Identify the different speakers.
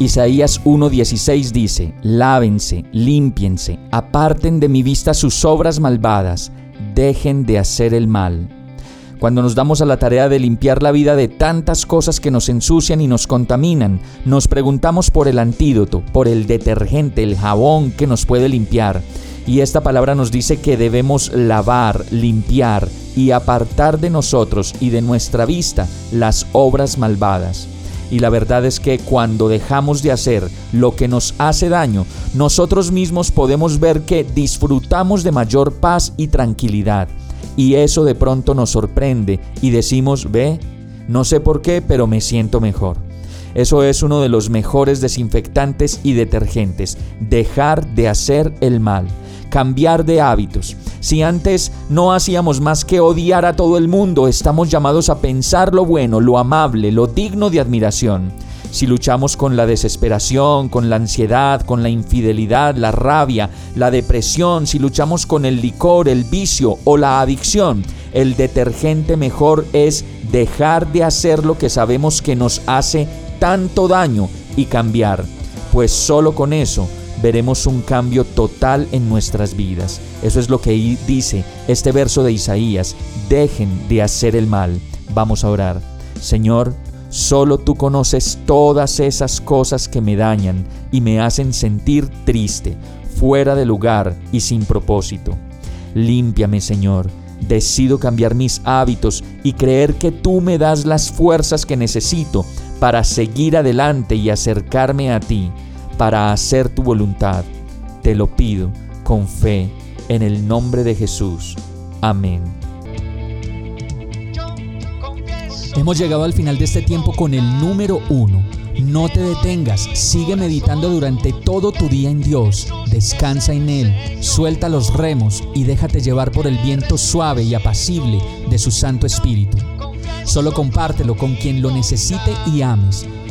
Speaker 1: Isaías 1:16 dice, Lávense, límpiense, aparten de mi vista sus obras malvadas, dejen de hacer el mal. Cuando nos damos a la tarea de limpiar la vida de tantas cosas que nos ensucian y nos contaminan, nos preguntamos por el antídoto, por el detergente, el jabón que nos puede limpiar. Y esta palabra nos dice que debemos lavar, limpiar y apartar de nosotros y de nuestra vista las obras malvadas. Y la verdad es que cuando dejamos de hacer lo que nos hace daño, nosotros mismos podemos ver que disfrutamos de mayor paz y tranquilidad. Y eso de pronto nos sorprende y decimos, ve, no sé por qué, pero me siento mejor. Eso es uno de los mejores desinfectantes y detergentes, dejar de hacer el mal, cambiar de hábitos. Si antes no hacíamos más que odiar a todo el mundo, estamos llamados a pensar lo bueno, lo amable, lo digno de admiración. Si luchamos con la desesperación, con la ansiedad, con la infidelidad, la rabia, la depresión, si luchamos con el licor, el vicio o la adicción, el detergente mejor es dejar de hacer lo que sabemos que nos hace tanto daño y cambiar, pues solo con eso veremos un cambio total en nuestras vidas. Eso es lo que dice este verso de Isaías, dejen de hacer el mal. Vamos a orar. Señor, solo tú conoces todas esas cosas que me dañan y me hacen sentir triste, fuera de lugar y sin propósito. Límpiame, Señor. Decido cambiar mis hábitos y creer que tú me das las fuerzas que necesito para seguir adelante y acercarme a ti, para hacer tu voluntad. Te lo pido con fe en el nombre de Jesús. Amén. Hemos llegado al final de este tiempo con el número uno. No te detengas, sigue meditando durante todo tu día en Dios, descansa en Él, suelta los remos y déjate llevar por el viento suave y apacible de su Santo Espíritu. Solo compártelo con quien lo necesite y ames.